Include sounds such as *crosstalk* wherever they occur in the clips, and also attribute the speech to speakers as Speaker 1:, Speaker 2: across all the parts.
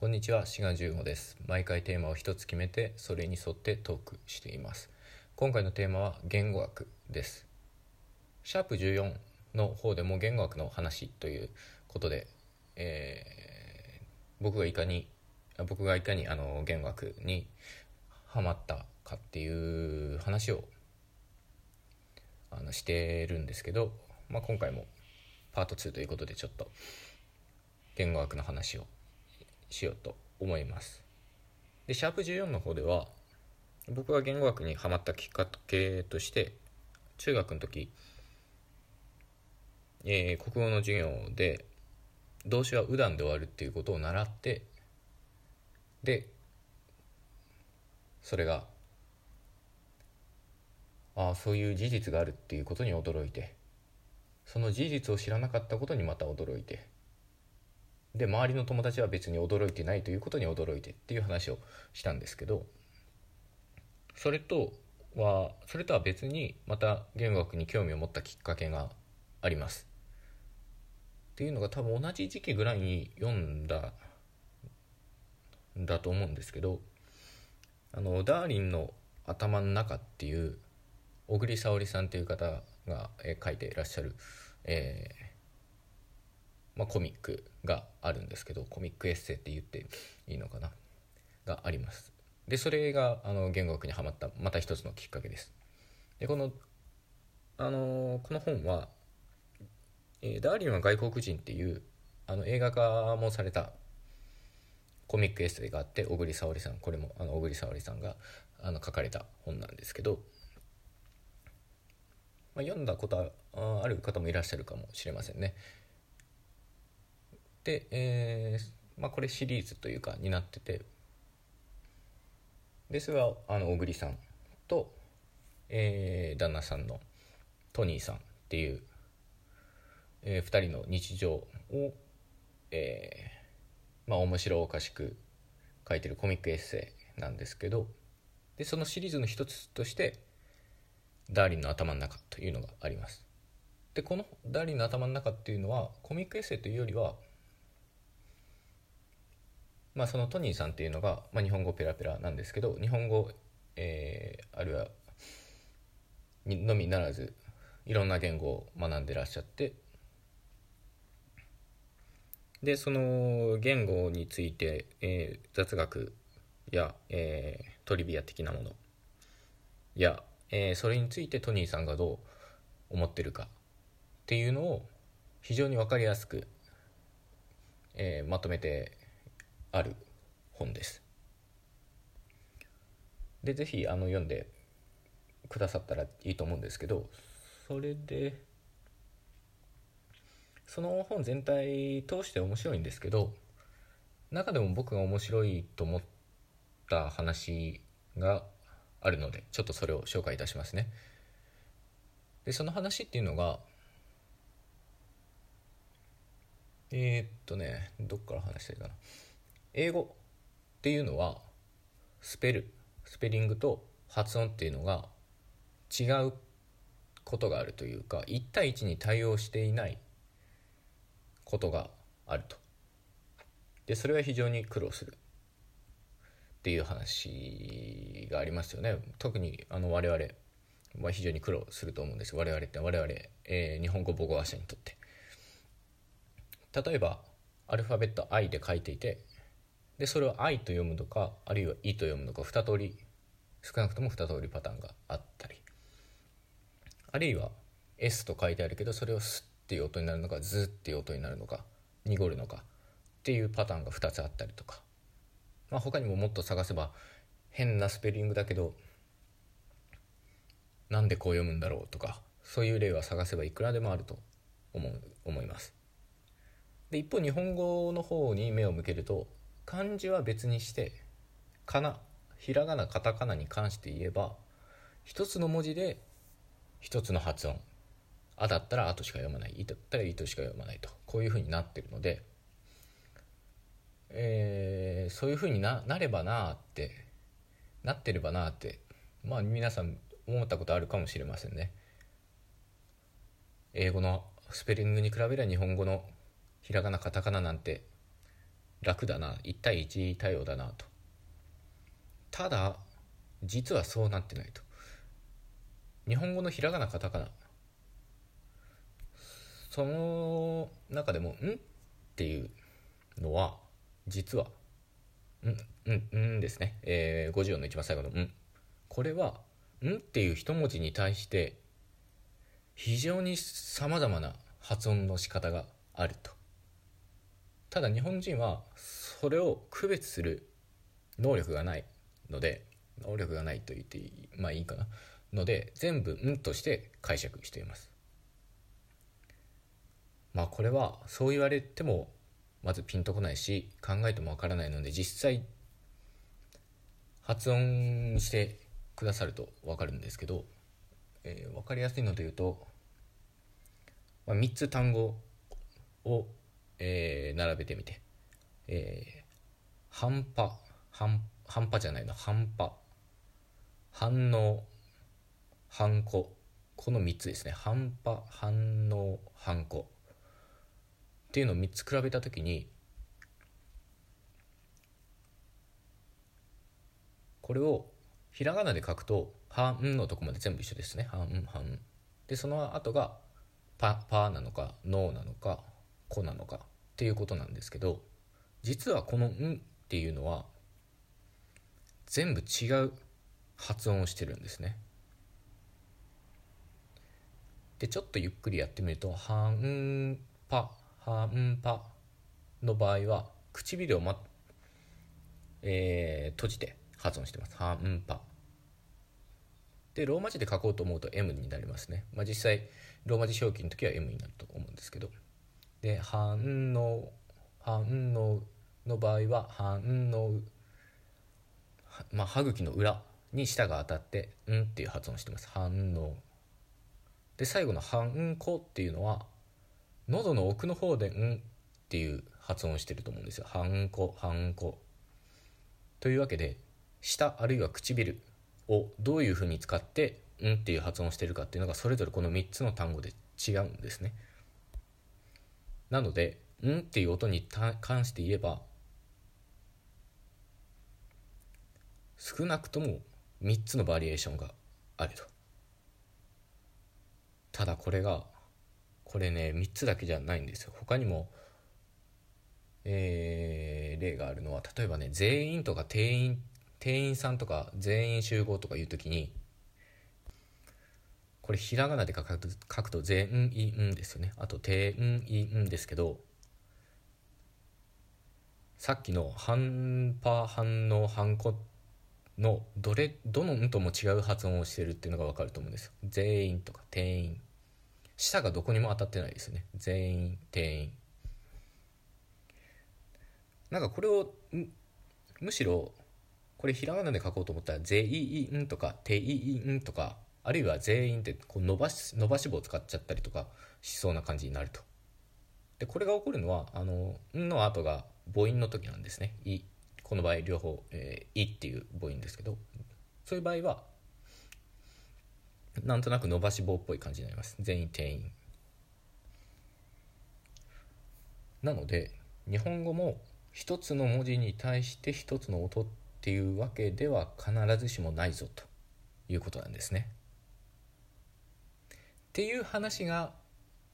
Speaker 1: こんにちは、志賀十五です。毎回テーマを一つ決めて、それに沿ってトークしています。今回のテーマは言語学です。シャープ14の方でも言語学の話ということで、えー僕がいかにあ僕がいかにあの言語学にハマったかっていう話をあのしてるんですけど、まあ、今回もパート2ということでちょっと言語学の話をしようと思います。でシャープ14の方では僕が言語学にハマったきっかけとして中学の時、えー国語の授業で動詞は右段で終わるっていうことを習ってでそれがああそういう事実があるっていうことに驚いてその事実を知らなかったことにまた驚いてで周りの友達は別に驚いてないということに驚いてっていう話をしたんですけどそれとはそれとは別にまた言語学に興味を持ったきっかけがあります。っていうのが多分同じ時期ぐらいに読んだんだと思うんですけどあのダーリンの頭の中っていう小栗沙織さんという方が、えー書いていらっしゃる、えーまあ、コミックがあるんですけどコミックエッセイって言っていいのかな？があります。でそれがあの言語学にはまったまた一つのきっかけです。でこのあのこの本は、えーダーリンは外国人」っていうあの映画化もされたコミックエッセイがあって小栗沙織さんこれもあの小栗沙織さんがあの書かれた本なんですけど、まあ、読んだことある方もいらっしゃるかもしれませんね。で、えーまあ、これシリーズというかになっててでそれはあの小栗さんと、えー旦那さんのトニーさんっていう、え2人の日常を、えーまあ、面白おかしく書いてるコミックエッセイなんですけどでそのシリーズの一つとして「ダーリンの頭の中」というのがあります。でこの「ダーリンの頭の中」っていうのはコミックエッセイというよりはまあ、そのトニーさんっていうのが、まあ、日本語ペラペラなんですけど日本語、えーあるいはのみならずいろんな言語を学んでらっしゃってでその言語について、えー雑学や、えートリビア的なものや、えーそれについてトニーさんがどう思ってるかっていうのを非常に分かりやすく、えーまとめてある本です。でぜひあの読んでくださったらいいと思うんですけどそれでその本全体通して面白いんですけど中でも僕が面白いと思った話があるのでちょっとそれを紹介いたしますね。でその話っていうのがえー、っとねどっから話したいかな英語っていうのはスペルスペリングと発音っていうのが違うことがあるというか1対1に対応していないことがあると。でそれは非常に苦労するっていう話がありますよね。特にあの我々は非常に苦労すると思うんです。我々って我々、えー日本語母語話者にとって。例えばアルファベット I で書いていてでそれを「愛」と読むのかあるいは「い」と読むのか2通り少なくとも2通りパターンがあったりあるいは「S」と書いてあるけどそれを「す」っていう音になるのか「ず」っていう音になるのか濁るのかっていうパターンが2つあったりとか、まあ、他にももっと探せば変なスペリングだけどなんでこう読むんだろうとかそういう例は探せばいくらでもあると思う思います。で一方日本語の方に目を向けると漢字は別にしてかなひらがなカタカナに関して言えば一つの文字で一つの発音「あ」だったら「あ」としか読まない「い」だったら「い」としか読まないと。こういうふうになってるので、えーそういうふうにななればなあってなってればなあってまあ皆さん思ったことあるかもしれませんね。英語のスペリングに比べれば日本語のひらがなカタカナなんて楽だな1対1対応だなと。ただ実はそうなってないと。日本語のひらがなカタカナ。その中でも「ん」っていうのは実は「ん」「ん」「ん」ですね、えー、50音の一番最後の「ん」これは「ん」っていう一文字に対して非常にさまざまな発音の仕方があると。ただ日本人はそれを区別する能力がないので能力がないと言っていいまあいいかな。ので全部「ん」として解釈しています。まあこれはそう言われてもまずピンとこないし考えてもわからないので実際発音してくださると分かるんですけど、えー、分かりやすいので言うと、まあ、3つ単語を、えー、並べてみて、えー、半端半半端じゃないの。半端。反応反抗。この3つですね。半端反応反抗。っていうのを3つ比べた時にこれをひらがなで書くと「はん」のとこまで全部一緒ですね「はん」「はん」でその後がパ「パ」なのか「ノー」なのか「コ」なのか。っていうことなんですけど実はこの「ん」っていうのは全部違う発音をしてるんですね。でちょっとゆっくりやってみると「はんぱ」「はんぱ」の場合は唇を、まえー、閉じて発音してます。はんぱ。でローマ字で書こうと思うと M になりますね。まあ、実際ローマ字表記の時は M になると思うんですけど。で「はんの」「はんの」場合は「はんの」まあ、歯茎の裏に舌が当たって「ん」っていう発音してます。反応。で最後の「反抗」っていうのは喉の奥の方で「ん」っていう発音してると思うんですよ。反抗反抗。というわけで舌あるいは唇をどういうふうに使って「ん」っていう発音してるかっていうのがそれぞれこの3つの単語で違うんですね。なので「ん」っていう音に関して言えば少なくとも3つのバリエーションがあると。ただこれがこれね3つだけじゃないんですよ。他にもえー、例があるのは例えばね全員とか店員店員さんとか全員集合とかいう時にこれひらがなで書く書くと全員ですよね。あと店員ですけどさっきの反パ反応反コのどれどの「ん」とも違う発音をしてるっていうのが分かると思うんですよ。全員とか店員。舌がどこにも当たってないですよね。全員店員。なんかこれをむしろこれひらがなで書こうと思ったら「全員」とか「店員」とかあるいは「全員」ってこう伸ばし伸ばし棒を使っちゃったりとかしそうな感じになると。でこれが起こるのは「あの」の後が母音の時なんですね「い」この場合両方「えー、い」っていう母音ですけど。そういう場合はなんとなく伸ばし棒っぽい感じになります。全員店員。なので日本語も一つの文字に対して一つの音っていうわけでは必ずしもないぞということなんですね。っていう話が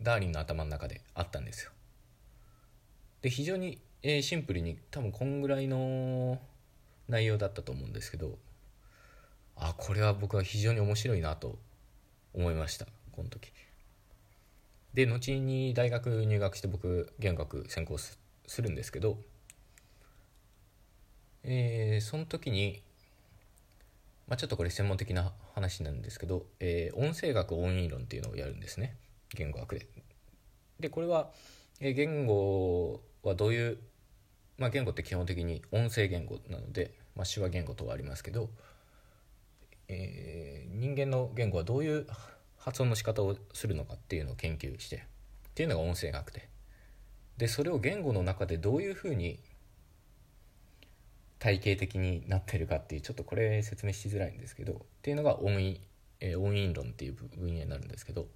Speaker 1: ダーリンの頭の中であったんですよ。で非常にえー、シンプルに多分こんぐらいの内容だったと思うんですけどあこれは僕は非常に面白いなと思いましたこの時で後に大学入学して僕言語学専攻するんですけどえー、その時に、まあ、ちょっとこれ専門的な話なんですけど、えー、音声学音韻論っていうのをやるんですね。言語学で。でこれは、えー、言語はどういうまあ、言語って基本的に音声言語なので、まあ、手話言語とはありますけど、えー、人間の言語はどういう発音の仕方をするのかっていうのを研究してっていうのが音声学で。でそれを言語の中でどういうふうに体系的になってるかっていうちょっとこれ説明しづらいんですけどっていうのが音韻、えー、音韻論っていう分野になるんですけど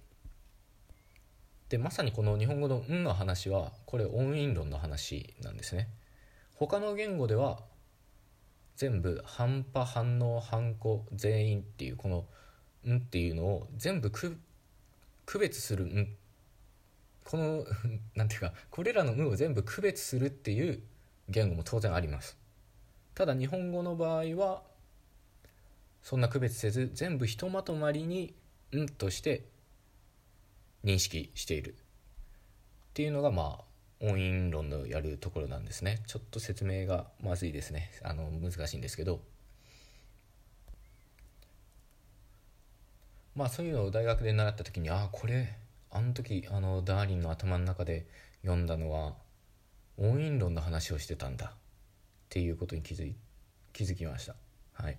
Speaker 1: でまさにこの日本語の「ん」の話はこれ音韻論の話なんですね。他の言語では全部半端反応反抗全員っていうこの「ん」っていうのを全部区別する「ん」この *laughs* なんていうかこれらの「ん」を全部区別するっていう言語も当然ありますただ日本語の場合はそんな区別せず全部ひとまとまりに「ん」として認識している。っていうのがまあ音韻論のやるところなんですね。ちょっと説明がまずいですね。あの難しいんですけど。まあそういうのを大学で習った時にああこれあの時あのダーリンの頭の中で読んだのは音韻論の話をしてたんだ。っていうことに気づい気づきましたはい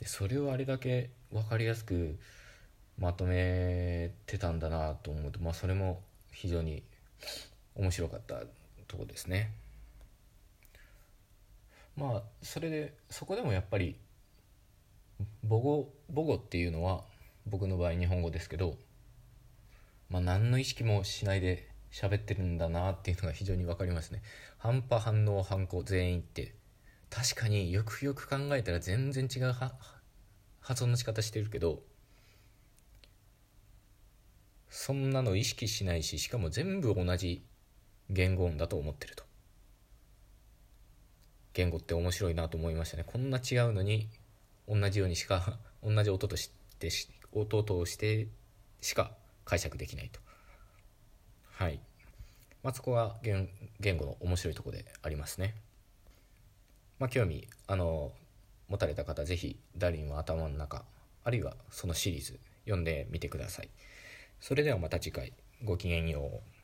Speaker 1: でそれをあれだけ分かりやすくまとめてたんだなと思うとまあそれも非常に面白かったとこですね。まあそれでそこでもやっぱり母語母語っていうのは僕の場合日本語ですけど、まあ、何の意識もしないで喋ってるんだなっていうのが非常に分かりますね。半端反応反抗全員って。確かによくよく考えたら全然違う発音の仕方してるけどそんなの意識しないししかも全部同じ言語音だと思ってると。言語って面白いなと思いましたね。こんな違うのに同じようにしか *laughs* 同じ音として音としてしか解釈できないと。はいまあそこが言言語の面白いとこでありますねまあ興味あの持たれた方是非ダーリンは頭の中あるいはそのシリーズ読んでみてください。それではまた次回ごきげんよう。